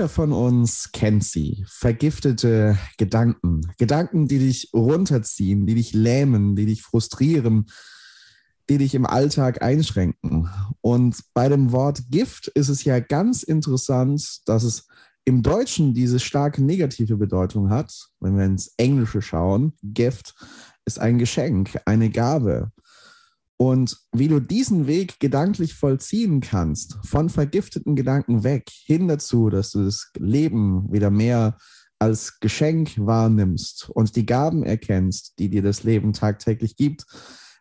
Jeder von uns kennt sie. Vergiftete Gedanken. Gedanken, die dich runterziehen, die dich lähmen, die dich frustrieren, die dich im Alltag einschränken. Und bei dem Wort Gift ist es ja ganz interessant, dass es im Deutschen diese starke negative Bedeutung hat. Wenn wir ins Englische schauen, Gift ist ein Geschenk, eine Gabe. Und wie du diesen Weg gedanklich vollziehen kannst, von vergifteten Gedanken weg, hin dazu, dass du das Leben wieder mehr als Geschenk wahrnimmst und die Gaben erkennst, die dir das Leben tagtäglich gibt,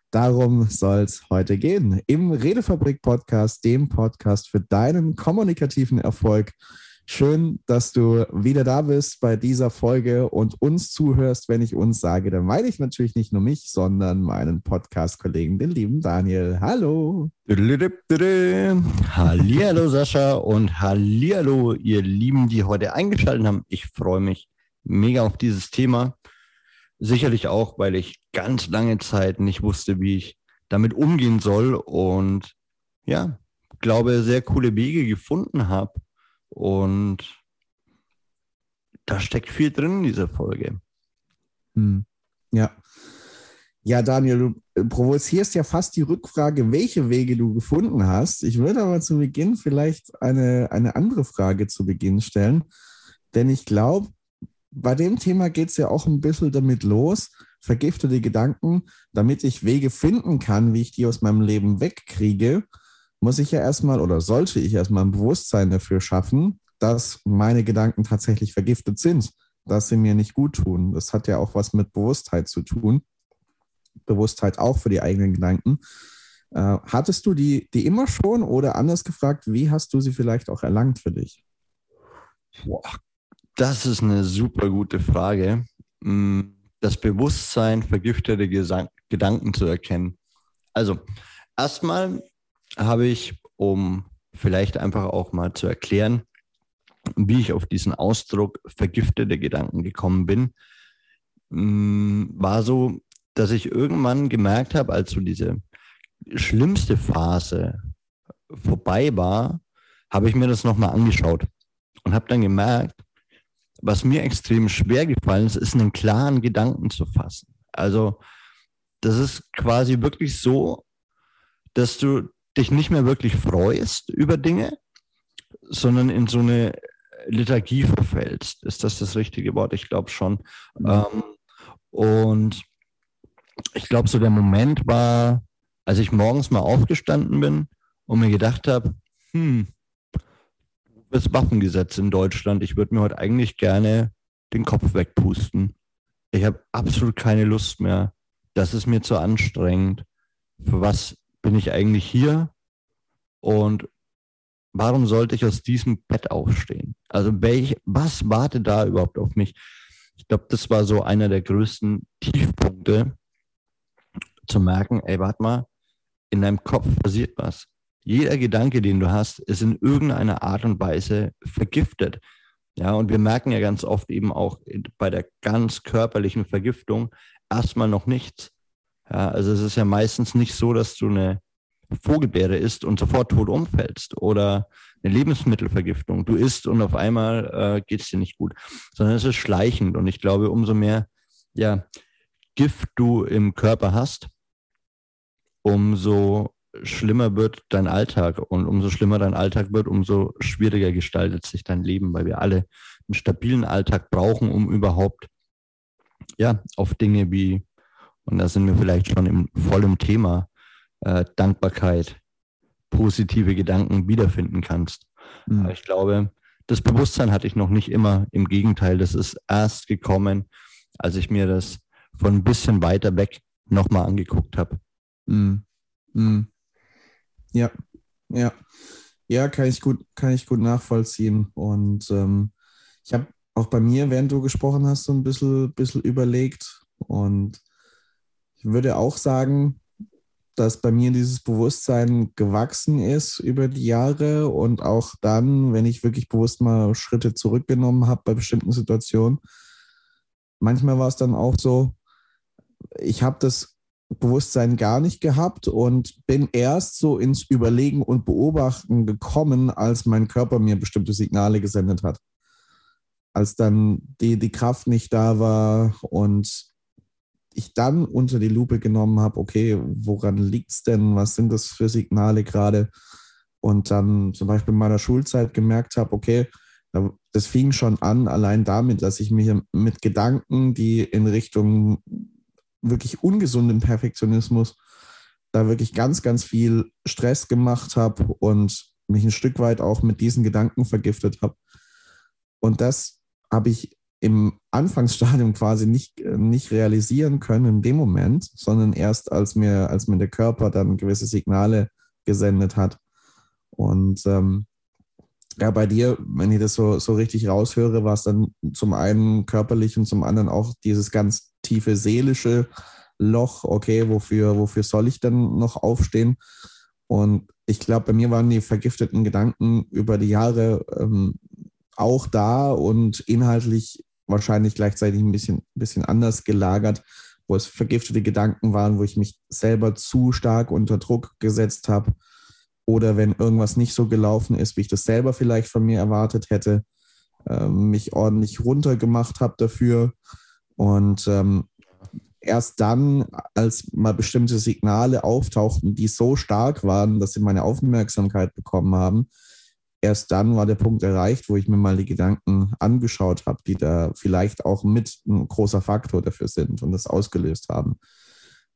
darum soll es heute gehen. Im Redefabrik Podcast, dem Podcast für deinen kommunikativen Erfolg. Schön, dass du wieder da bist bei dieser Folge und uns zuhörst. Wenn ich uns sage, dann meine ich natürlich nicht nur mich, sondern meinen Podcast-Kollegen, den lieben Daniel. Hallo. Hallihallo Sascha und Hallihallo ihr Lieben, die heute eingeschaltet haben. Ich freue mich mega auf dieses Thema. Sicherlich auch, weil ich ganz lange Zeit nicht wusste, wie ich damit umgehen soll und ja, glaube, sehr coole Wege gefunden habe und da steckt viel drin in dieser Folge. Hm. Ja. Ja, Daniel, du provozierst ja fast die Rückfrage, welche Wege du gefunden hast. Ich würde aber zu Beginn vielleicht eine, eine andere Frage zu Beginn stellen. Denn ich glaube, bei dem Thema geht es ja auch ein bisschen damit los, vergiftete Gedanken, damit ich Wege finden kann, wie ich die aus meinem Leben wegkriege, muss ich ja erstmal oder sollte ich erstmal ein Bewusstsein dafür schaffen, dass meine Gedanken tatsächlich vergiftet sind, dass sie mir nicht gut tun. Das hat ja auch was mit Bewusstheit zu tun. Bewusstheit auch für die eigenen Gedanken. Äh, hattest du die, die immer schon oder anders gefragt, wie hast du sie vielleicht auch erlangt für dich? Boah, das ist eine super gute Frage. Mm, das Bewusstsein, vergiftete Gesang Gedanken zu erkennen. Also, erstmal habe ich, um vielleicht einfach auch mal zu erklären, wie ich auf diesen Ausdruck vergiftete Gedanken gekommen bin, mm, war so, dass ich irgendwann gemerkt habe, als so diese schlimmste Phase vorbei war, habe ich mir das nochmal angeschaut und habe dann gemerkt, was mir extrem schwer gefallen ist, ist einen klaren Gedanken zu fassen. Also das ist quasi wirklich so, dass du dich nicht mehr wirklich freust über Dinge, sondern in so eine Liturgie verfällst. Ist das das richtige Wort? Ich glaube schon. Mhm. Ähm, und ich glaube, so der Moment war, als ich morgens mal aufgestanden bin und mir gedacht habe, hm, das Waffengesetz in Deutschland, ich würde mir heute eigentlich gerne den Kopf wegpusten. Ich habe absolut keine Lust mehr. Das ist mir zu anstrengend. Für was bin ich eigentlich hier und warum sollte ich aus diesem Bett aufstehen? Also welch, was wartet da überhaupt auf mich? Ich glaube, das war so einer der größten Tiefpunkte, zu merken, ey, warte mal, in deinem Kopf passiert was. Jeder Gedanke, den du hast, ist in irgendeiner Art und Weise vergiftet. Ja, und wir merken ja ganz oft eben auch bei der ganz körperlichen Vergiftung erstmal noch nichts. Ja, also es ist ja meistens nicht so, dass du eine Vogelbeere isst und sofort tot umfällst oder eine Lebensmittelvergiftung. Du isst und auf einmal äh, geht es dir nicht gut, sondern es ist schleichend. Und ich glaube, umso mehr ja, Gift du im Körper hast, umso schlimmer wird dein Alltag. Und umso schlimmer dein Alltag wird, umso schwieriger gestaltet sich dein Leben, weil wir alle einen stabilen Alltag brauchen, um überhaupt ja, auf Dinge wie und da sind wir vielleicht schon im vollen Thema äh, Dankbarkeit, positive Gedanken wiederfinden kannst. Mhm. Aber ich glaube, das Bewusstsein hatte ich noch nicht immer. Im Gegenteil, das ist erst gekommen, als ich mir das von ein bisschen weiter weg nochmal angeguckt habe. Mhm. Mhm. Ja, ja. Ja, kann ich gut, kann ich gut nachvollziehen. Und ähm, ich habe auch bei mir, während du gesprochen hast, so ein bisschen, bisschen überlegt. Und ich würde auch sagen, dass bei mir dieses Bewusstsein gewachsen ist über die Jahre und auch dann, wenn ich wirklich bewusst mal Schritte zurückgenommen habe bei bestimmten Situationen. Manchmal war es dann auch so, ich habe das Bewusstsein gar nicht gehabt und bin erst so ins Überlegen und Beobachten gekommen, als mein Körper mir bestimmte Signale gesendet hat. Als dann die, die Kraft nicht da war und ich dann unter die Lupe genommen habe, okay, woran liegt es denn? Was sind das für Signale gerade? Und dann zum Beispiel in meiner Schulzeit gemerkt habe, okay, das fing schon an, allein damit, dass ich mich mit Gedanken, die in Richtung wirklich ungesunden Perfektionismus da wirklich ganz, ganz viel Stress gemacht habe und mich ein Stück weit auch mit diesen Gedanken vergiftet habe. Und das habe ich im Anfangsstadium quasi nicht, nicht realisieren können in dem Moment, sondern erst als mir, als mir der Körper dann gewisse Signale gesendet hat. Und ähm, ja, bei dir, wenn ich das so, so richtig raushöre, war es dann zum einen körperlich und zum anderen auch dieses ganz tiefe seelische Loch. Okay, wofür, wofür soll ich denn noch aufstehen? Und ich glaube, bei mir waren die vergifteten Gedanken über die Jahre ähm, auch da und inhaltlich wahrscheinlich gleichzeitig ein bisschen, bisschen anders gelagert, wo es vergiftete Gedanken waren, wo ich mich selber zu stark unter Druck gesetzt habe oder wenn irgendwas nicht so gelaufen ist, wie ich das selber vielleicht von mir erwartet hätte, äh, mich ordentlich runtergemacht habe dafür. Und ähm, erst dann, als mal bestimmte Signale auftauchten, die so stark waren, dass sie meine Aufmerksamkeit bekommen haben, erst dann war der Punkt erreicht, wo ich mir mal die Gedanken angeschaut habe, die da vielleicht auch mit ein großer Faktor dafür sind und das ausgelöst haben.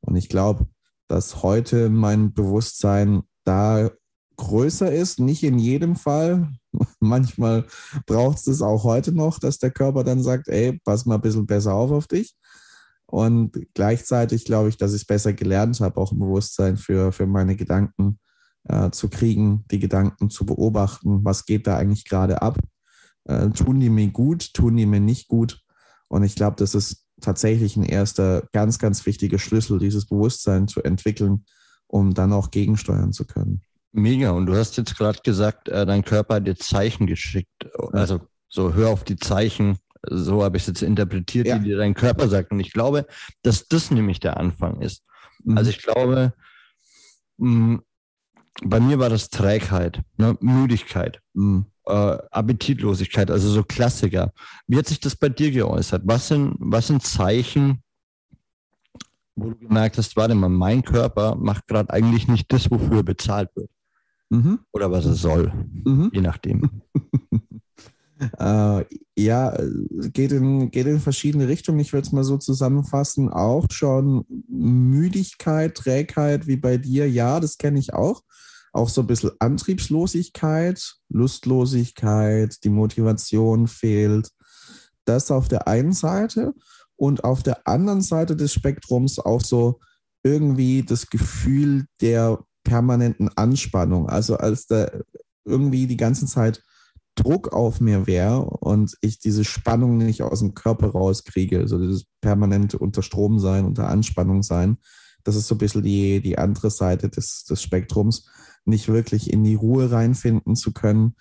Und ich glaube, dass heute mein Bewusstsein da größer ist, nicht in jedem Fall. Manchmal braucht es das auch heute noch, dass der Körper dann sagt, ey, pass mal ein bisschen besser auf auf dich. Und gleichzeitig glaube ich, dass ich es besser gelernt habe, auch ein Bewusstsein für, für meine Gedanken äh, zu kriegen, die Gedanken zu beobachten, was geht da eigentlich gerade ab. Äh, tun die mir gut, tun die mir nicht gut? Und ich glaube, das ist tatsächlich ein erster ganz, ganz wichtiger Schlüssel, dieses Bewusstsein zu entwickeln, um dann auch gegensteuern zu können. Mega. Und du hast jetzt gerade gesagt, äh, dein Körper hat dir Zeichen geschickt. Also so hör auf die Zeichen. So habe ich es jetzt interpretiert, ja. die dir dein Körper sagt. Und ich glaube, dass das nämlich der Anfang ist. Mhm. Also ich glaube, mh, mm, bei mir war das Trägheit, ne? Müdigkeit, mhm. äh, Appetitlosigkeit, also so Klassiker. Wie hat sich das bei dir geäußert? Was sind, was sind Zeichen, wo du gemerkt hast, warte mal, mein Körper macht gerade eigentlich nicht das, wofür er bezahlt wird? Mhm. Oder was es soll, mhm. je nachdem. äh, ja, geht in, geht in verschiedene Richtungen. Ich würde es mal so zusammenfassen. Auch schon Müdigkeit, Trägheit wie bei dir. Ja, das kenne ich auch. Auch so ein bisschen Antriebslosigkeit, Lustlosigkeit, die Motivation fehlt. Das auf der einen Seite. Und auf der anderen Seite des Spektrums auch so irgendwie das Gefühl der permanenten Anspannung. Also als da irgendwie die ganze Zeit Druck auf mir wäre und ich diese Spannung nicht aus dem Körper rauskriege, so dieses permanente unter Strom sein, unter Anspannung sein. Das ist so ein bisschen die, die andere Seite des, des Spektrums, nicht wirklich in die Ruhe reinfinden zu können.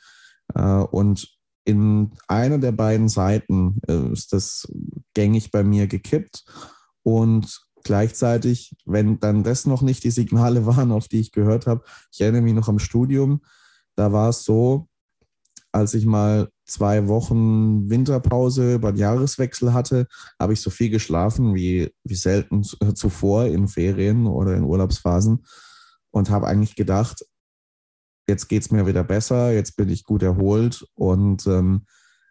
Äh, und in einer der beiden Seiten äh, ist das gängig bei mir gekippt. Und gleichzeitig, wenn dann das noch nicht die Signale waren, auf die ich gehört habe, ich erinnere mich noch am Studium, da war es so, als ich mal zwei Wochen Winterpause den Jahreswechsel hatte, habe ich so viel geschlafen wie, wie selten zuvor in Ferien oder in Urlaubsphasen und habe eigentlich gedacht, jetzt geht es mir wieder besser, jetzt bin ich gut erholt und ähm,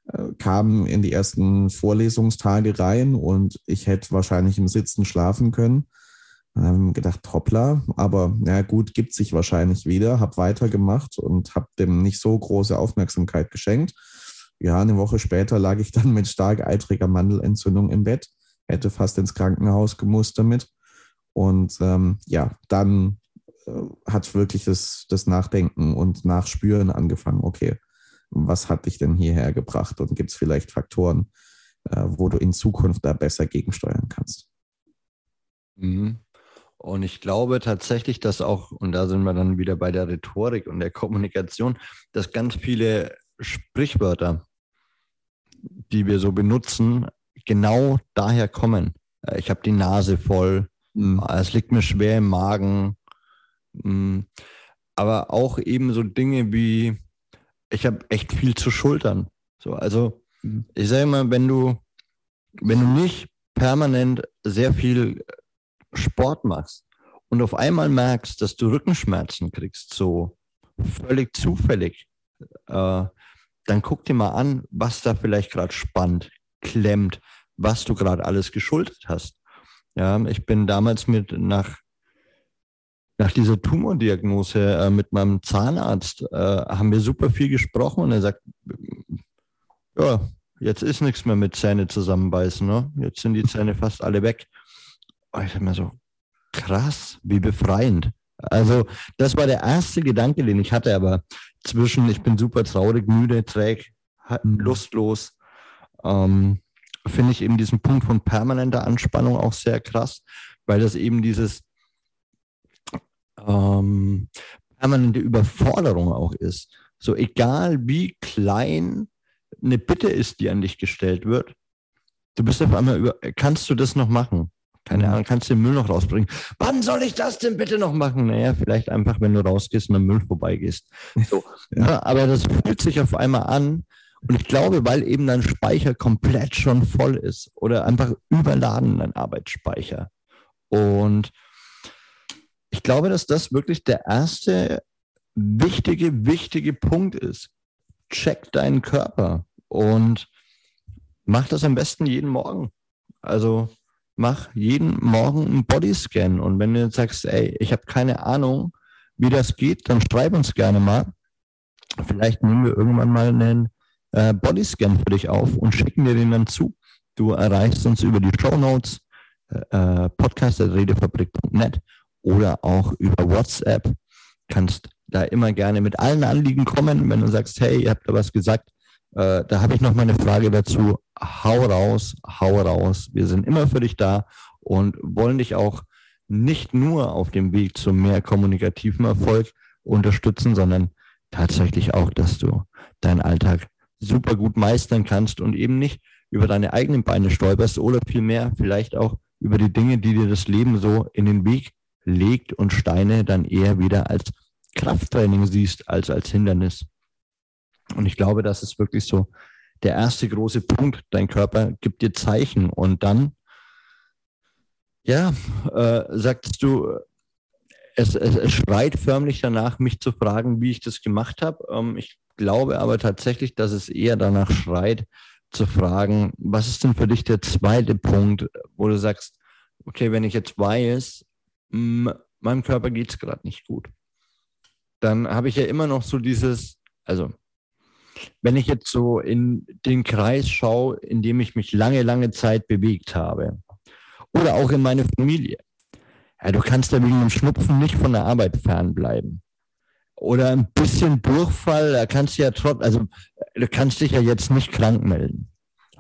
äh, kam in die ersten Vorlesungstage rein und ich hätte wahrscheinlich im Sitzen schlafen können. Dann habe ich gedacht, hoppla, aber na gut, gibt sich wahrscheinlich wieder, habe weitergemacht und habe dem nicht so große Aufmerksamkeit geschenkt. Ja, eine Woche später lag ich dann mit stark eitriger Mandelentzündung im Bett, hätte fast ins Krankenhaus gemusst damit. Und ähm, ja, dann äh, hat wirklich das, das Nachdenken und Nachspüren angefangen. Okay, was hat dich denn hierher gebracht und gibt es vielleicht Faktoren, äh, wo du in Zukunft da besser gegensteuern kannst? Mhm. Und ich glaube tatsächlich, dass auch, und da sind wir dann wieder bei der Rhetorik und der Kommunikation, dass ganz viele Sprichwörter, die wir so benutzen, genau daher kommen. Äh, ich habe die Nase voll, Mhm. Es liegt mir schwer im Magen. Mhm. Aber auch eben so Dinge wie, ich habe echt viel zu schultern. So, also mhm. ich sage immer, wenn du, wenn du nicht permanent sehr viel Sport machst und auf einmal merkst, dass du Rückenschmerzen kriegst, so völlig zufällig, äh, dann guck dir mal an, was da vielleicht gerade spannt, klemmt, was du gerade alles geschultert hast. Ja, ich bin damals mit nach, nach dieser Tumordiagnose äh, mit meinem Zahnarzt, äh, haben wir super viel gesprochen und er sagt, ja, jetzt ist nichts mehr mit Zähne zusammenbeißen, ne? Jetzt sind die Zähne fast alle weg. Und ich dachte mir so, krass, wie befreiend. Also, das war der erste Gedanke, den ich hatte, aber zwischen, ich bin super traurig, müde, träg, mhm. lustlos, ähm, finde ich eben diesen Punkt von permanenter Anspannung auch sehr krass, weil das eben dieses ähm, permanente Überforderung auch ist. So egal wie klein eine Bitte ist, die an dich gestellt wird, du bist auf einmal über, kannst du das noch machen? Keine Ahnung, kannst du den Müll noch rausbringen? Wann soll ich das denn bitte noch machen? Naja, vielleicht einfach, wenn du rausgehst und am Müll vorbeigehst. So. ja. aber das fühlt sich auf einmal an, und ich glaube, weil eben dein Speicher komplett schon voll ist oder einfach überladen, dein Arbeitsspeicher. Und ich glaube, dass das wirklich der erste wichtige, wichtige Punkt ist. Check deinen Körper und mach das am besten jeden Morgen. Also mach jeden Morgen einen Bodyscan. Und wenn du jetzt sagst, ey, ich habe keine Ahnung, wie das geht, dann schreib uns gerne mal. Vielleicht nehmen wir irgendwann mal einen äh, Bodyscan für dich auf und schicken dir den dann zu. Du erreichst uns über die Show Notes, äh, podcast.redefabrik.net oder auch über WhatsApp. Kannst da immer gerne mit allen Anliegen kommen, wenn du sagst, hey, ihr habt da was gesagt. Äh, da habe ich noch mal eine Frage dazu. Hau raus, hau raus. Wir sind immer für dich da und wollen dich auch nicht nur auf dem Weg zu mehr kommunikativem Erfolg unterstützen, sondern tatsächlich auch, dass du deinen Alltag super gut meistern kannst und eben nicht über deine eigenen Beine stolperst oder vielmehr vielleicht auch über die Dinge, die dir das Leben so in den Weg legt und Steine dann eher wieder als Krafttraining siehst als als Hindernis. Und ich glaube, das ist wirklich so der erste große Punkt. Dein Körper gibt dir Zeichen und dann, ja, äh, sagst du, es, es, es schreit förmlich danach, mich zu fragen, wie ich das gemacht habe. Ähm, ich glaube aber tatsächlich, dass es eher danach schreit, zu fragen, was ist denn für dich der zweite Punkt, wo du sagst, okay, wenn ich jetzt weiß, meinem Körper geht es gerade nicht gut, dann habe ich ja immer noch so dieses, also wenn ich jetzt so in den Kreis schaue, in dem ich mich lange, lange Zeit bewegt habe, oder auch in meine Familie, ja, du kannst ja wegen dem Schnupfen nicht von der Arbeit fernbleiben oder ein bisschen Durchfall, da kannst du ja trotzdem, also du kannst dich ja jetzt nicht krank melden.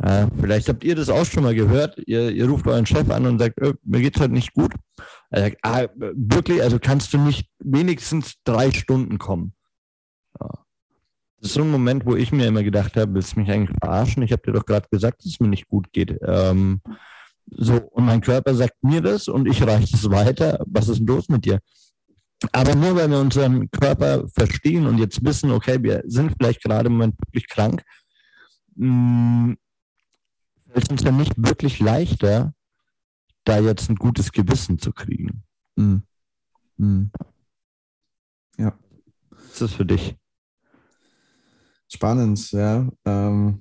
Ja, vielleicht habt ihr das auch schon mal gehört. Ihr, ihr ruft euren Chef an und sagt, oh, mir geht's heute nicht gut. Er sagt, ah, wirklich, also kannst du nicht wenigstens drei Stunden kommen. Ja. Das ist so ein Moment, wo ich mir immer gedacht habe, willst du mich eigentlich verarschen? Ich habe dir doch gerade gesagt, dass es mir nicht gut geht. Ähm, so, und mein Körper sagt mir das und ich reiche es weiter. Was ist denn los mit dir? Aber nur weil wir unseren Körper verstehen und jetzt wissen, okay, wir sind vielleicht gerade im Moment wirklich krank, hm, fällt es uns ja nicht wirklich leichter, da jetzt ein gutes Gewissen zu kriegen. Mhm. Mhm. Ja. Was ist das für dich? Spannend, ja. Ähm,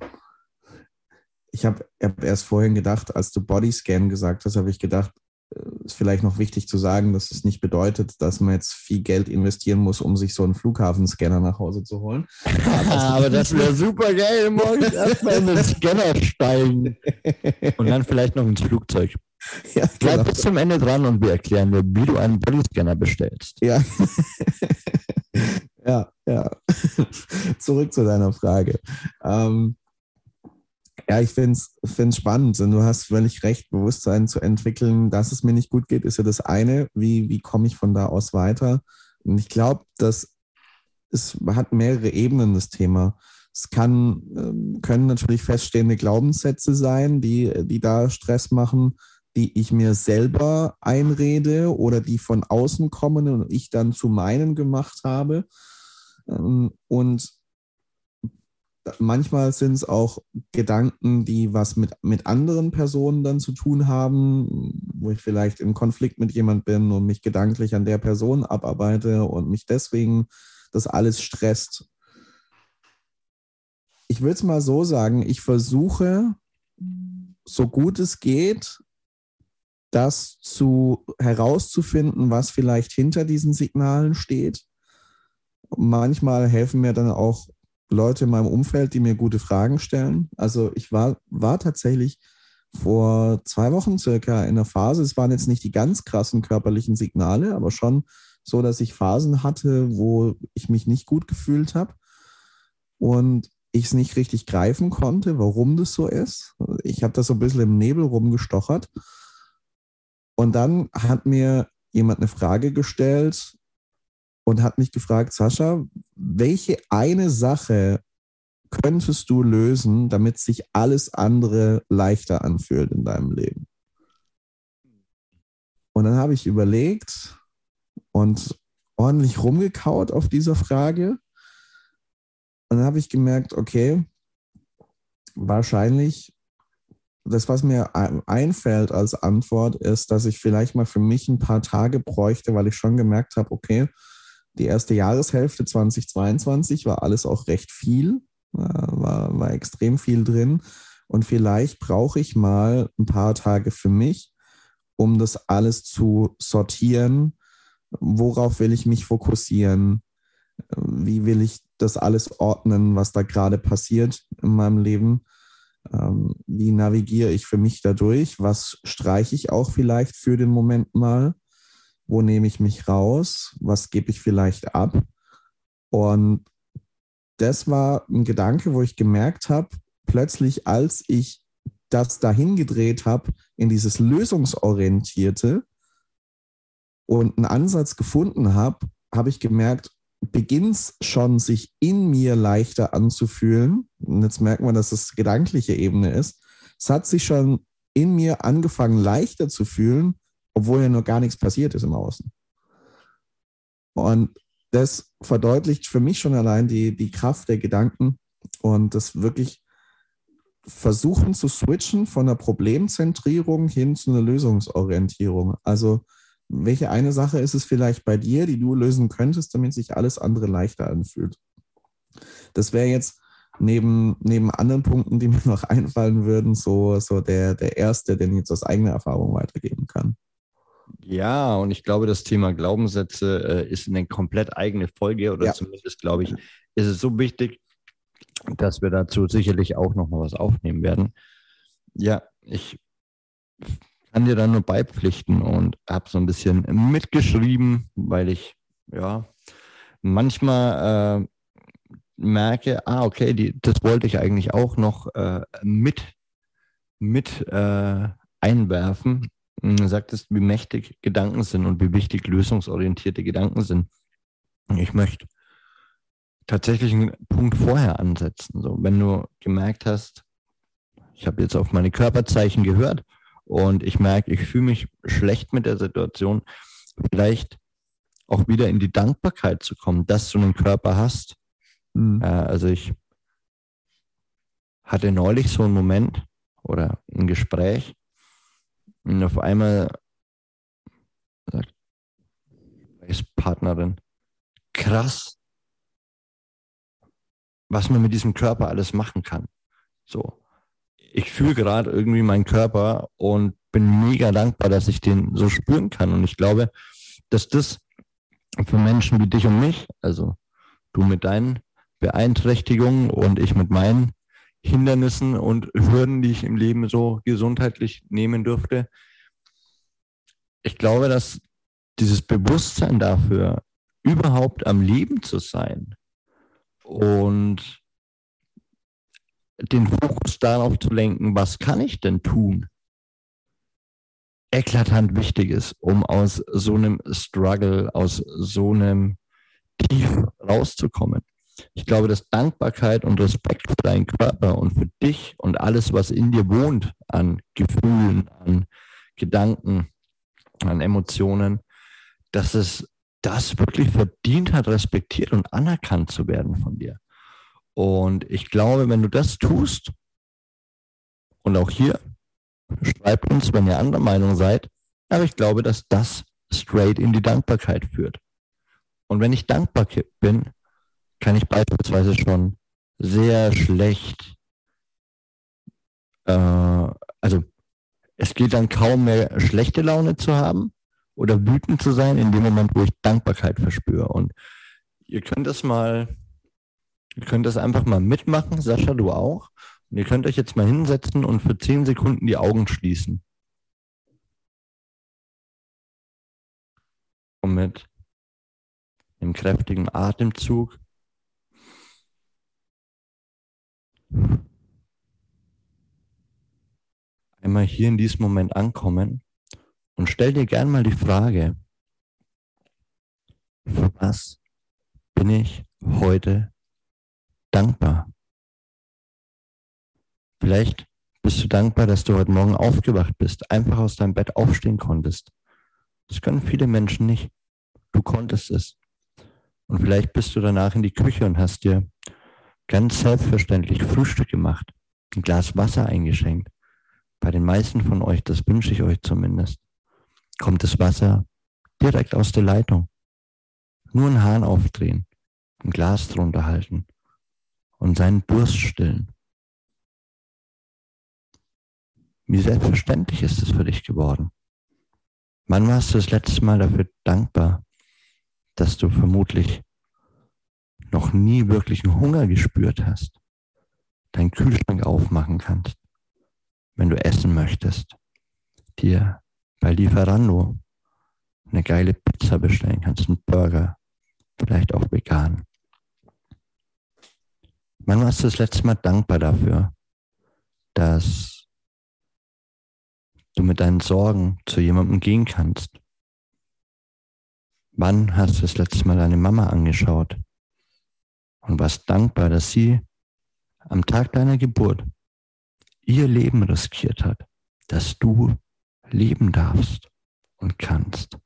ich habe hab erst vorhin gedacht, als du Bodyscan gesagt hast, habe ich gedacht, ist vielleicht noch wichtig zu sagen, dass es nicht bedeutet, dass man jetzt viel Geld investieren muss, um sich so einen Flughafenscanner nach Hause zu holen. Aber das wäre super geil, morgens erstmal in den Scanner steigen. Und dann vielleicht noch ins Flugzeug. Ja, Bleib genau. bis zum Ende dran und wir erklären dir, wie du einen Bodyscanner bestellst. Ja. Ja, ja. Zurück zu deiner Frage. Ähm, ja, ich finde es spannend und du hast völlig recht, Bewusstsein zu entwickeln, dass es mir nicht gut geht, ist ja das eine. Wie, wie komme ich von da aus weiter? Und ich glaube, dass es hat mehrere Ebenen, das Thema. Es kann, ähm, können natürlich feststehende Glaubenssätze sein, die, die da Stress machen. die ich mir selber einrede oder die von außen kommen und ich dann zu meinen gemacht habe. Ähm, und manchmal sind es auch Gedanken, die was mit, mit anderen Personen dann zu tun haben, wo ich vielleicht im Konflikt mit jemand bin und mich gedanklich an der Person abarbeite und mich deswegen das alles stresst. Ich würde es mal so sagen, ich versuche, so gut es geht, das zu herauszufinden, was vielleicht hinter diesen Signalen steht. Manchmal helfen mir dann auch Leute in meinem Umfeld, die mir gute Fragen stellen. Also ich war, war tatsächlich vor zwei Wochen circa in der Phase, es waren jetzt nicht die ganz krassen körperlichen Signale, aber schon so, dass ich Phasen hatte, wo ich mich nicht gut gefühlt habe und ich es nicht richtig greifen konnte, warum das so ist. Ich habe da so ein bisschen im Nebel rumgestochert. Und dann hat mir jemand eine Frage gestellt, und hat mich gefragt, Sascha, welche eine Sache könntest du lösen, damit sich alles andere leichter anfühlt in deinem Leben? Und dann habe ich überlegt und ordentlich rumgekaut auf dieser Frage. Und dann habe ich gemerkt, okay, wahrscheinlich das, was mir einfällt als Antwort, ist, dass ich vielleicht mal für mich ein paar Tage bräuchte, weil ich schon gemerkt habe, okay, die erste Jahreshälfte 2022 war alles auch recht viel, war, war extrem viel drin. Und vielleicht brauche ich mal ein paar Tage für mich, um das alles zu sortieren. Worauf will ich mich fokussieren? Wie will ich das alles ordnen, was da gerade passiert in meinem Leben? Ähm, wie navigiere ich für mich dadurch? Was streiche ich auch vielleicht für den Moment mal? Wo nehme ich mich raus, was gebe ich vielleicht ab. Und das war ein Gedanke, wo ich gemerkt habe, plötzlich, als ich das dahin gedreht habe, in dieses Lösungsorientierte und einen Ansatz gefunden habe, habe ich gemerkt, beginnt es schon, sich in mir leichter anzufühlen. Und jetzt merkt man, dass es gedankliche Ebene ist. Es hat sich schon in mir angefangen, leichter zu fühlen, obwohl ja noch gar nichts passiert ist im Außen. Und das verdeutlicht für mich schon allein die, die Kraft der Gedanken und das wirklich versuchen zu switchen von einer Problemzentrierung hin zu einer Lösungsorientierung. Also welche eine Sache ist es vielleicht bei dir, die du lösen könntest, damit sich alles andere leichter anfühlt? Das wäre jetzt neben, neben anderen Punkten, die mir noch einfallen würden, so, so der, der erste, den ich jetzt aus eigener Erfahrung weitergeben kann. Ja, und ich glaube, das Thema Glaubenssätze äh, ist eine komplett eigene Folge oder ja. zumindest, glaube ich, ist es so wichtig, dass wir dazu sicherlich auch noch mal was aufnehmen werden. Ja, ich kann dir da nur beipflichten und habe so ein bisschen mitgeschrieben, weil ich ja manchmal äh, merke, ah, okay, die, das wollte ich eigentlich auch noch äh, mit, mit äh, einwerfen sagtest, wie mächtig Gedanken sind und wie wichtig lösungsorientierte Gedanken sind. Ich möchte tatsächlich einen Punkt vorher ansetzen. So, wenn du gemerkt hast, ich habe jetzt auf meine Körperzeichen gehört und ich merke, ich fühle mich schlecht mit der Situation, vielleicht auch wieder in die Dankbarkeit zu kommen, dass du einen Körper hast. Mhm. Also ich hatte neulich so einen Moment oder ein Gespräch, und auf einmal sagt Partnerin, krass, was man mit diesem Körper alles machen kann. So. Ich fühle gerade irgendwie meinen Körper und bin mega dankbar, dass ich den so spüren kann. Und ich glaube, dass das für Menschen wie dich und mich, also du mit deinen Beeinträchtigungen und ich mit meinen Hindernissen und Hürden, die ich im Leben so gesundheitlich nehmen dürfte. Ich glaube, dass dieses Bewusstsein dafür, überhaupt am Leben zu sein und den Fokus darauf zu lenken, was kann ich denn tun, eklatant wichtig ist, um aus so einem Struggle, aus so einem Tief rauszukommen. Ich glaube, dass Dankbarkeit und Respekt für deinen Körper und für dich und alles, was in dir wohnt, an Gefühlen, an Gedanken, an Emotionen, dass es das wirklich verdient hat, respektiert und anerkannt zu werden von dir. Und ich glaube, wenn du das tust, und auch hier, schreibt uns, wenn ihr anderer Meinung seid, aber ich glaube, dass das straight in die Dankbarkeit führt. Und wenn ich dankbar bin, kann ich beispielsweise schon sehr schlecht, äh, also es geht dann kaum mehr schlechte Laune zu haben oder wütend zu sein in dem Moment, wo ich Dankbarkeit verspüre. Und ihr könnt das mal, ihr könnt das einfach mal mitmachen, Sascha, du auch. Und ihr könnt euch jetzt mal hinsetzen und für zehn Sekunden die Augen schließen. Und mit einem kräftigen Atemzug einmal hier in diesem Moment ankommen und stell dir gern mal die Frage, für was bin ich heute dankbar? Vielleicht bist du dankbar, dass du heute Morgen aufgewacht bist, einfach aus deinem Bett aufstehen konntest. Das können viele Menschen nicht. Du konntest es. Und vielleicht bist du danach in die Küche und hast dir ganz selbstverständlich Frühstück gemacht, ein Glas Wasser eingeschenkt bei den meisten von euch, das wünsche ich euch zumindest, kommt das Wasser direkt aus der Leitung. Nur einen Hahn aufdrehen, ein Glas drunter halten und seinen Durst stillen. Wie selbstverständlich ist es für dich geworden? Wann warst du das letzte Mal dafür dankbar, dass du vermutlich noch nie wirklichen Hunger gespürt hast, deinen Kühlschrank aufmachen kannst, wenn du essen möchtest, dir bei Lieferando eine geile Pizza bestellen kannst, einen Burger, vielleicht auch vegan. Wann warst du das letzte Mal dankbar dafür, dass du mit deinen Sorgen zu jemandem gehen kannst? Wann hast du das letzte Mal deine Mama angeschaut und warst dankbar, dass sie am Tag deiner Geburt ihr Leben riskiert hat, dass du leben darfst und kannst.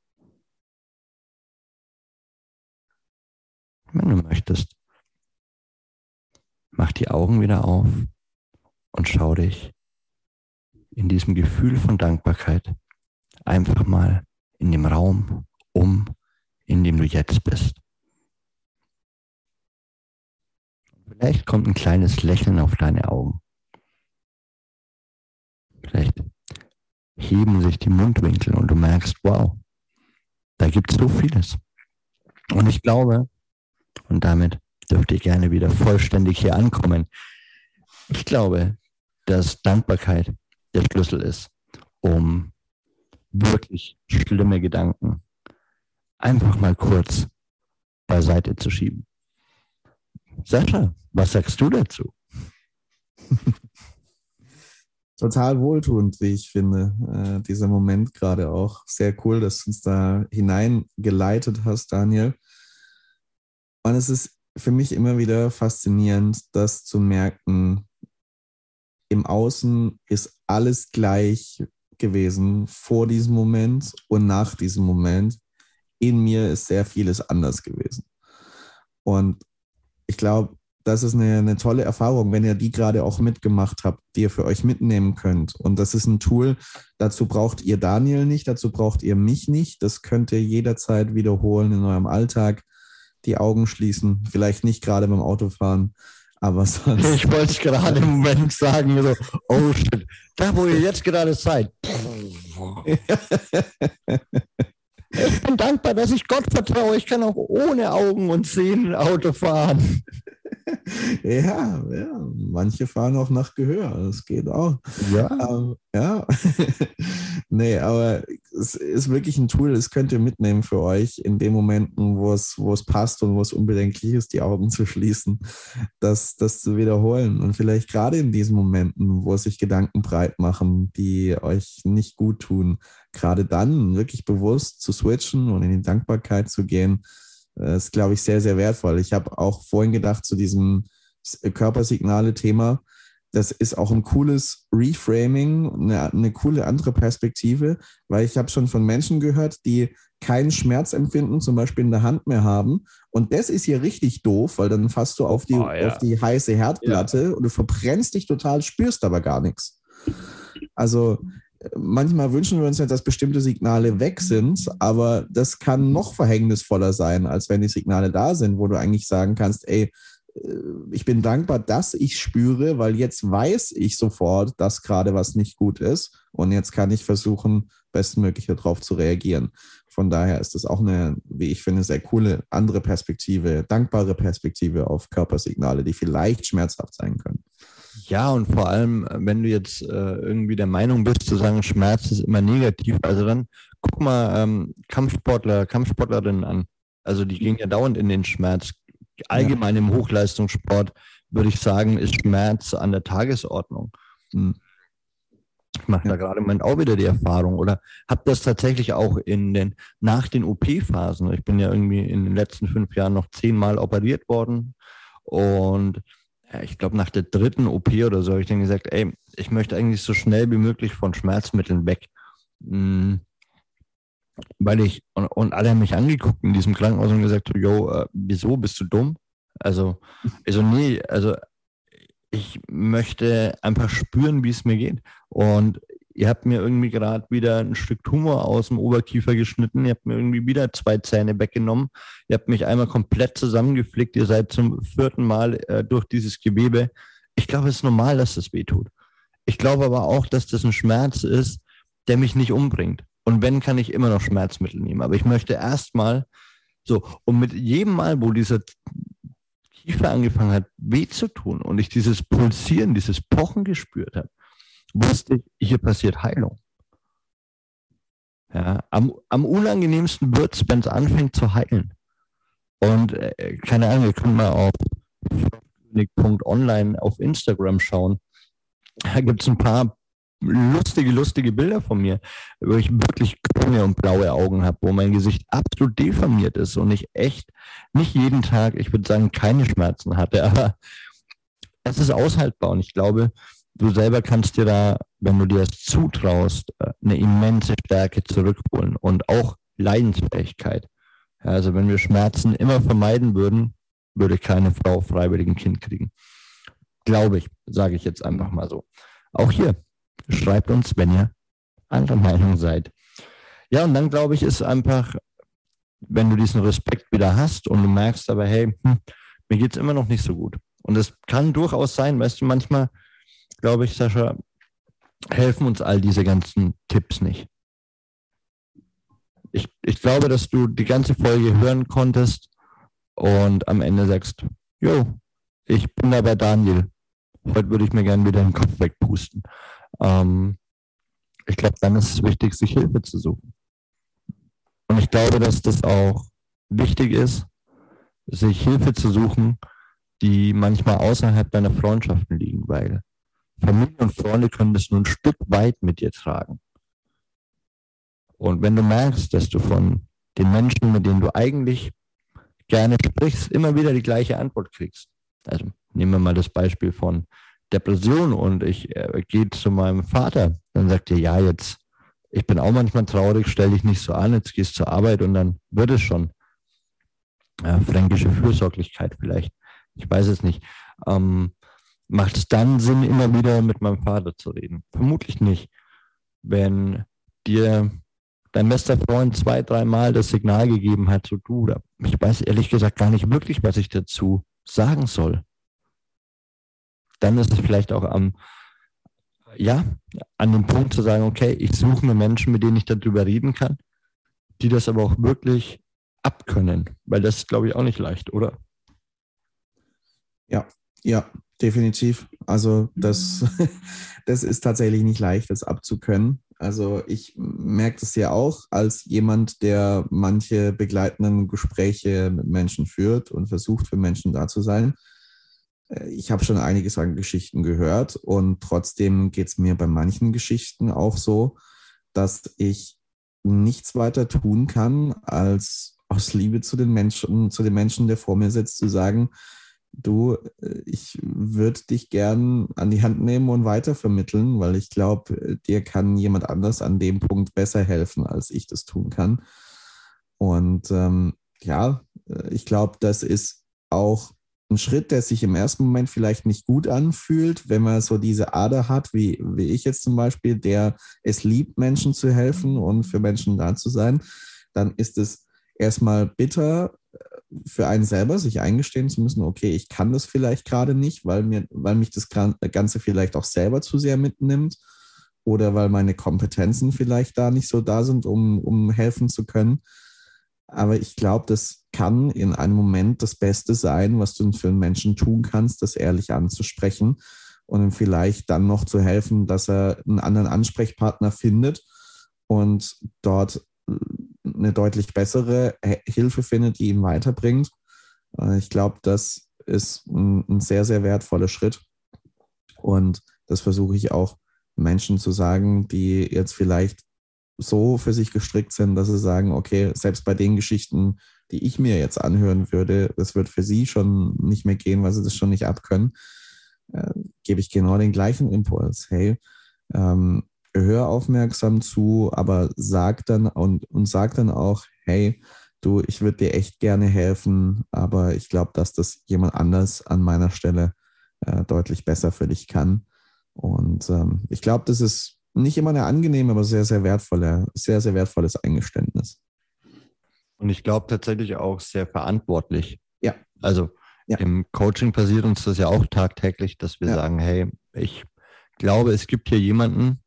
Wenn du möchtest, mach die Augen wieder auf und schau dich in diesem Gefühl von Dankbarkeit einfach mal in dem Raum um, in dem du jetzt bist. Vielleicht kommt ein kleines Lächeln auf deine Augen. Vielleicht heben sich die Mundwinkel und du merkst, wow, da gibt es so vieles. Und ich glaube, und damit dürft ihr gerne wieder vollständig hier ankommen, ich glaube, dass Dankbarkeit der Schlüssel ist, um wirklich schlimme Gedanken einfach mal kurz beiseite zu schieben. Sascha, was sagst du dazu? total wohltuend, wie ich finde, äh, dieser Moment gerade auch. Sehr cool, dass du uns da hineingeleitet hast, Daniel. Und es ist für mich immer wieder faszinierend, das zu merken, im Außen ist alles gleich gewesen vor diesem Moment und nach diesem Moment. In mir ist sehr vieles anders gewesen. Und ich glaube, das ist eine, eine tolle Erfahrung, wenn ihr die gerade auch mitgemacht habt, die ihr für euch mitnehmen könnt. Und das ist ein Tool, dazu braucht ihr Daniel nicht, dazu braucht ihr mich nicht. Das könnt ihr jederzeit wiederholen in eurem Alltag. Die Augen schließen, vielleicht nicht gerade beim Autofahren, aber sonst. Ich wollte gerade im Moment sagen, so, oh shit, da wo ihr jetzt gerade seid. Ich bin dankbar, dass ich Gott vertraue. Ich kann auch ohne Augen und Sehnen Auto fahren. Ja, ja, manche fahren auch nach Gehör, das geht auch. Ja. Ähm, ja. nee, aber es ist wirklich ein Tool, das könnt ihr mitnehmen für euch in den Momenten, wo es, wo es passt und wo es unbedenklich ist, die Augen zu schließen, das, das zu wiederholen. Und vielleicht gerade in diesen Momenten, wo sich Gedanken breit machen, die euch nicht gut tun, gerade dann wirklich bewusst zu switchen und in die Dankbarkeit zu gehen das ist, glaube ich, sehr, sehr wertvoll. Ich habe auch vorhin gedacht zu diesem Körpersignale-Thema, das ist auch ein cooles Reframing, eine, eine coole andere Perspektive, weil ich habe schon von Menschen gehört, die kein Schmerzempfinden zum Beispiel in der Hand mehr haben. Und das ist hier richtig doof, weil dann fasst du auf die, oh, ja. auf die heiße Herdplatte ja. und du verbrennst dich total, spürst aber gar nichts. Also manchmal wünschen wir uns ja, dass bestimmte Signale weg sind, aber das kann noch verhängnisvoller sein, als wenn die Signale da sind, wo du eigentlich sagen kannst, ey, ich bin dankbar, dass ich spüre, weil jetzt weiß ich sofort, dass gerade was nicht gut ist und jetzt kann ich versuchen, bestmöglich darauf zu reagieren. Von daher ist das auch eine, wie ich finde, sehr coole andere Perspektive, dankbare Perspektive auf Körpersignale, die vielleicht schmerzhaft sein können. Ja, und vor allem, wenn du jetzt äh, irgendwie der Meinung bist, zu sagen, Schmerz ist immer negativ, also dann guck mal ähm, Kampfsportler, Kampfsportlerinnen an. Also die gehen ja dauernd in den Schmerz allgemein im Hochleistungssport würde ich sagen, ist Schmerz an der Tagesordnung. Hm. Ich mache da gerade im Moment auch wieder die Erfahrung oder habe das tatsächlich auch in den, nach den OP-Phasen. Ich bin ja irgendwie in den letzten fünf Jahren noch zehnmal operiert worden und ja, ich glaube, nach der dritten OP oder so habe ich dann gesagt, ey, ich möchte eigentlich so schnell wie möglich von Schmerzmitteln weg. Hm weil ich, und, und, alle haben mich angeguckt in diesem Krankenhaus und gesagt, yo, äh, wieso, bist du dumm? Also, also nee, also ich möchte einfach spüren, wie es mir geht. Und ihr habt mir irgendwie gerade wieder ein Stück Tumor aus dem Oberkiefer geschnitten, ihr habt mir irgendwie wieder zwei Zähne weggenommen, ihr habt mich einmal komplett zusammengeflickt, ihr seid zum vierten Mal äh, durch dieses Gewebe. Ich glaube, es ist normal, dass das wehtut. Ich glaube aber auch, dass das ein Schmerz ist, der mich nicht umbringt. Und wenn, kann ich immer noch Schmerzmittel nehmen. Aber ich möchte erstmal so, und mit jedem Mal, wo dieser Kiefer angefangen hat, weh zu tun und ich dieses Pulsieren, dieses Pochen gespürt habe, wusste ich, hier passiert Heilung. Ja, am, am unangenehmsten wird es, wenn es anfängt zu heilen. Und äh, keine Ahnung, ihr könnt mal auf online auf Instagram schauen. Da gibt es ein paar lustige, lustige Bilder von mir, wo ich wirklich grüne und blaue Augen habe, wo mein Gesicht absolut deformiert ist und ich echt nicht jeden Tag, ich würde sagen, keine Schmerzen hatte, aber es ist aushaltbar und ich glaube, du selber kannst dir da, wenn du dir das zutraust, äh, eine immense Stärke zurückholen und auch Leidensfähigkeit. Also wenn wir Schmerzen immer vermeiden würden, würde keine Frau freiwillig ein Kind kriegen. Glaube ich, sage ich jetzt einfach mal so. Auch hier, Schreibt uns, wenn ihr anderer Meinung seid. Ja, und dann glaube ich, ist einfach, wenn du diesen Respekt wieder hast und du merkst aber, hey, hm, mir geht es immer noch nicht so gut. Und es kann durchaus sein, weißt du, manchmal, glaube ich, Sascha, helfen uns all diese ganzen Tipps nicht. Ich, ich glaube, dass du die ganze Folge hören konntest und am Ende sagst, jo, ich bin da bei Daniel. Heute würde ich mir gerne wieder den Kopf wegpusten. Ähm, ich glaube, dann ist es wichtig, sich Hilfe zu suchen. Und ich glaube, dass das auch wichtig ist, sich Hilfe zu suchen, die manchmal außerhalb deiner Freundschaften liegen, weil Familie und Freunde können das nur ein Stück weit mit dir tragen. Und wenn du merkst, dass du von den Menschen, mit denen du eigentlich gerne sprichst, immer wieder die gleiche Antwort kriegst. Also nehmen wir mal das Beispiel von Depression und ich äh, gehe zu meinem Vater. Dann sagt er, ja, jetzt, ich bin auch manchmal traurig, stell dich nicht so an, jetzt gehst du zur Arbeit und dann wird es schon. Ja, fränkische Fürsorglichkeit vielleicht. Ich weiß es nicht. Ähm, macht es dann Sinn, immer wieder mit meinem Vater zu reden? Vermutlich nicht. Wenn dir dein bester Freund zwei, dreimal das Signal gegeben hat, so du, ich weiß ehrlich gesagt gar nicht wirklich, was ich dazu sagen soll dann ist es vielleicht auch am, ja, an dem Punkt zu sagen, okay, ich suche mir Menschen, mit denen ich darüber reden kann, die das aber auch wirklich abkönnen, weil das ist, glaube ich, auch nicht leicht, oder? Ja, ja, definitiv. Also das, das ist tatsächlich nicht leicht, das abzukönnen. Also ich merke das ja auch als jemand, der manche begleitenden Gespräche mit Menschen führt und versucht, für Menschen da zu sein. Äh, ich habe schon einiges an Geschichten gehört und trotzdem geht es mir bei manchen Geschichten auch so, dass ich nichts weiter tun kann, als aus Liebe zu den Menschen, zu den Menschen, der vor mir sitzt, zu sagen, du, äh, ich würde dich gern an die Hand nehmen und weitervermitteln, weil ich glaube, dir kann jemand anders an dem Punkt besser helfen, als ich das tun kann. Und ähm, ja, äh, ich glaube, das ist auch ein Schritt, der sich im ersten Moment vielleicht nicht gut anfühlt, wenn man so diese Ader hat, wie, wie ich jetzt zum Beispiel, der es liebt, Menschen zu helfen und für Menschen da zu sein, dann ist es erstmal bitter für einen selber, sich eingestehen zu müssen, okay, ich kann das vielleicht gerade nicht, weil, mir, weil mich das Ganze vielleicht auch selber zu sehr mitnimmt oder weil meine Kompetenzen vielleicht da nicht so da sind, um, um helfen zu können. Aber ich glaube, das kann in einem Moment das Beste sein, was du für einen Menschen tun kannst, das ehrlich anzusprechen und ihm vielleicht dann noch zu helfen, dass er einen anderen Ansprechpartner findet und dort äh, eine deutlich bessere Hilfe findet, die ihn weiterbringt. Äh, ich glaube, das ist ein, sehr, sehr wertvoller Schritt. Und das versuche ich auch Menschen zu sagen, die jetzt vielleicht so für sich gestrickt sind, dass sie sagen, okay, selbst bei den Geschichten, die ich mir jetzt anhören würde, das wird für sie schon nicht mehr gehen, weil sie das schon nicht abkönnen, äh, gebe ich genau den gleichen Impuls. Hey, ähm, hör aufmerksam zu, aber sag dann und, und sag dann auch, hey, du, ich würde dir echt gerne helfen, aber ich glaube, dass das jemand anders an meiner Stelle äh, deutlich besser für dich kann. Und ähm, ich glaube, das ist nicht immer eine angenehme, aber sehr, sehr wertvolle, sehr, sehr wertvolles Eingeständnis. Und ich glaube tatsächlich auch sehr verantwortlich. Ja. Also ja. im Coaching passiert uns das ja auch tagtäglich, dass wir ja. sagen, hey, ich glaube, es gibt hier jemanden,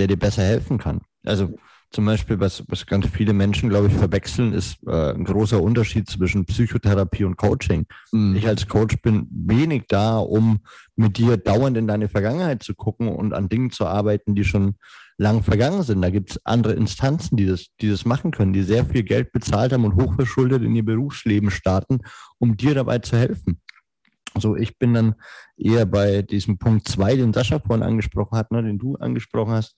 der dir besser helfen kann. Also zum Beispiel, was, was ganz viele Menschen, glaube ich, verwechseln, ist äh, ein großer Unterschied zwischen Psychotherapie und Coaching. Mhm. Ich als Coach bin wenig da, um mit dir dauernd in deine Vergangenheit zu gucken und an Dingen zu arbeiten, die schon lang vergangen sind. Da gibt es andere Instanzen, die das, die das machen können, die sehr viel Geld bezahlt haben und hochverschuldet in ihr Berufsleben starten, um dir dabei zu helfen. So, ich bin dann eher bei diesem Punkt zwei, den Sascha vorhin angesprochen hat, ne, den du angesprochen hast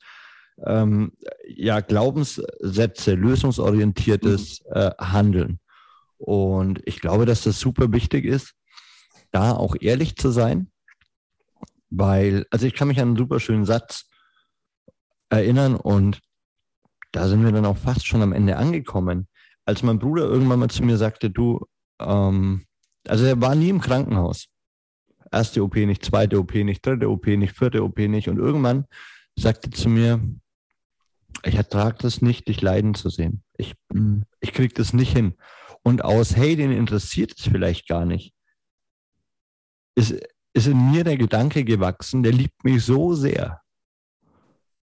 ähm, ja, Glaubenssätze, lösungsorientiertes mhm. äh, Handeln. Und ich glaube, dass das super wichtig ist, da auch ehrlich zu sein, weil, also ich kann mich an einen super schönen Satz erinnern und da sind wir dann auch fast schon am Ende angekommen. Als mein Bruder irgendwann mal zu mir sagte, du, ähm, also er war nie im Krankenhaus. Erste OP nicht, zweite OP nicht, dritte OP nicht, vierte OP nicht. Und irgendwann sagte zu mir, ich ertrage das nicht, dich leiden zu sehen. Ich, mhm. ich kriege das nicht hin. Und aus, hey, den interessiert es vielleicht gar nicht, ist, ist in mir der Gedanke gewachsen, der liebt mich so sehr,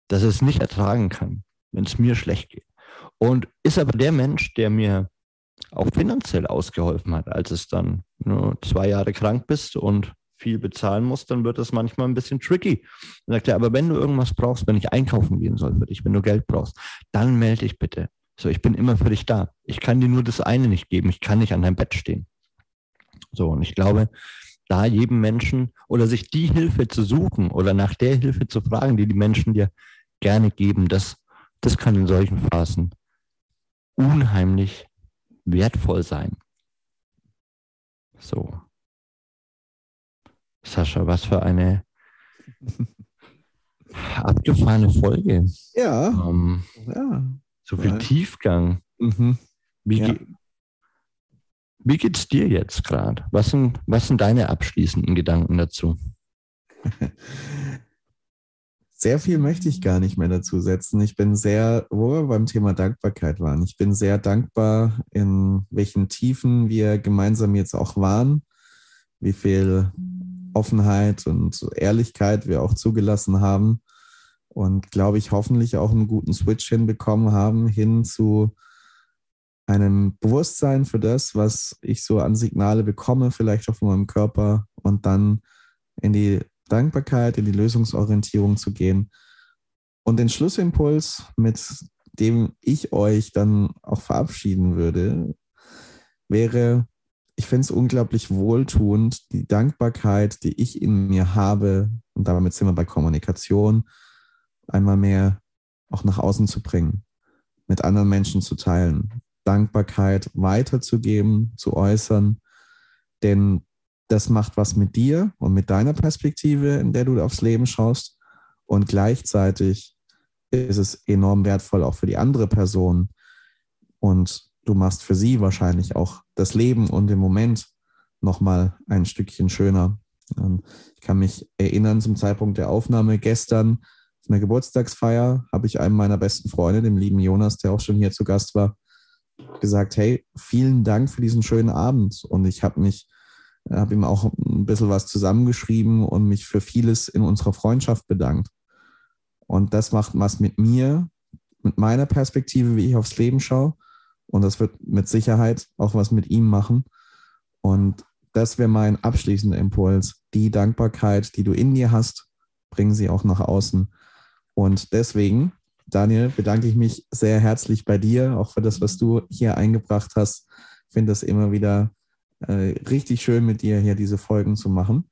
dass er es nicht ertragen kann, wenn es mir schlecht geht. Und ist aber der Mensch, der mir auch finanziell ausgeholfen hat, als es dann nur zwei Jahre krank bist und viel bezahlen musst, dann wird das manchmal ein bisschen tricky. Dann sagt er, aber wenn du irgendwas brauchst, wenn ich einkaufen gehen soll für dich, wenn du Geld brauchst, dann melde dich bitte. So, ich bin immer für dich da. Ich kann dir nur das eine nicht geben. Ich kann nicht an deinem Bett stehen. So, und ich glaube, da jedem Menschen oder sich die Hilfe zu suchen oder nach der Hilfe zu fragen, die die Menschen dir gerne geben, das, das kann in solchen Phasen unheimlich wertvoll sein. So. Sascha, was für eine abgefahrene Folge. Ja. Ähm, ja. So viel ja. Tiefgang. Mhm. Wie, ja. wie geht's dir jetzt gerade? Was sind, was sind deine abschließenden Gedanken dazu? Sehr viel möchte ich gar nicht mehr dazu setzen. Ich bin sehr, wo wir beim Thema Dankbarkeit waren, ich bin sehr dankbar, in welchen Tiefen wir gemeinsam jetzt auch waren, wie viel Offenheit und Ehrlichkeit wir auch zugelassen haben und glaube ich hoffentlich auch einen guten Switch hinbekommen haben hin zu einem Bewusstsein für das, was ich so an Signale bekomme, vielleicht auch von meinem Körper und dann in die Dankbarkeit, in die Lösungsorientierung zu gehen. Und den Schlussimpuls, mit dem ich euch dann auch verabschieden würde, wäre, ich finde es unglaublich wohltuend, die Dankbarkeit, die ich in mir habe, und damit sind wir bei Kommunikation, einmal mehr auch nach außen zu bringen, mit anderen Menschen zu teilen, Dankbarkeit weiterzugeben, zu äußern. Denn das macht was mit dir und mit deiner Perspektive, in der du aufs Leben schaust. Und gleichzeitig ist es enorm wertvoll auch für die andere Person. Und du machst für sie wahrscheinlich auch das Leben und den Moment nochmal ein Stückchen schöner. Ähm, ich kann mich erinnern zum Zeitpunkt der Aufnahme gestern auf einer Geburtstagsfeier habe ich einem meiner besten Freunde, dem lieben Jonas, der auch schon hier zu Gast war, gesagt, hey, vielen Dank für diesen schönen Abend. Und ich habe mich, habe ihm auch ein bisschen was zusammengeschrieben und mich für vieles in unserer Freundschaft bedankt. Und das macht was mit mir, mit meiner Perspektive, wie ich aufs Leben schaue. Und das wird mit Sicherheit auch was mit ihm machen. Und das wäre mein abschließender Impuls. Die Dankbarkeit, die du in dir hast, bringen sie auch nach außen. Und deswegen, Daniel, bedanke ich mich sehr herzlich bei dir, auch für das, was du hier eingebracht hast. Ich finde das immer wieder äh, richtig schön, mit dir hier diese Folgen zu machen.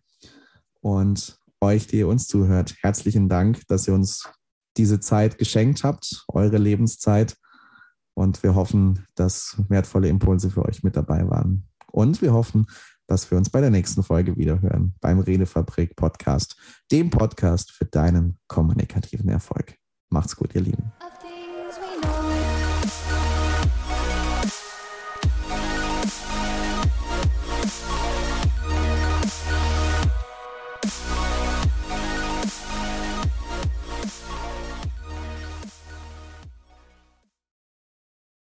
Und euch, die ihr uns zuhört, herzlichen Dank, dass ihr uns diese Zeit geschenkt habt, eure Lebenszeit. Und wir hoffen, dass wertvolle Impulse für euch mit dabei waren. Und wir hoffen, dass wir uns bei der nächsten Folge wieder hören beim Redefabrik Podcast, dem Podcast für deinen kommunikativen Erfolg. Macht's gut, ihr Lieben.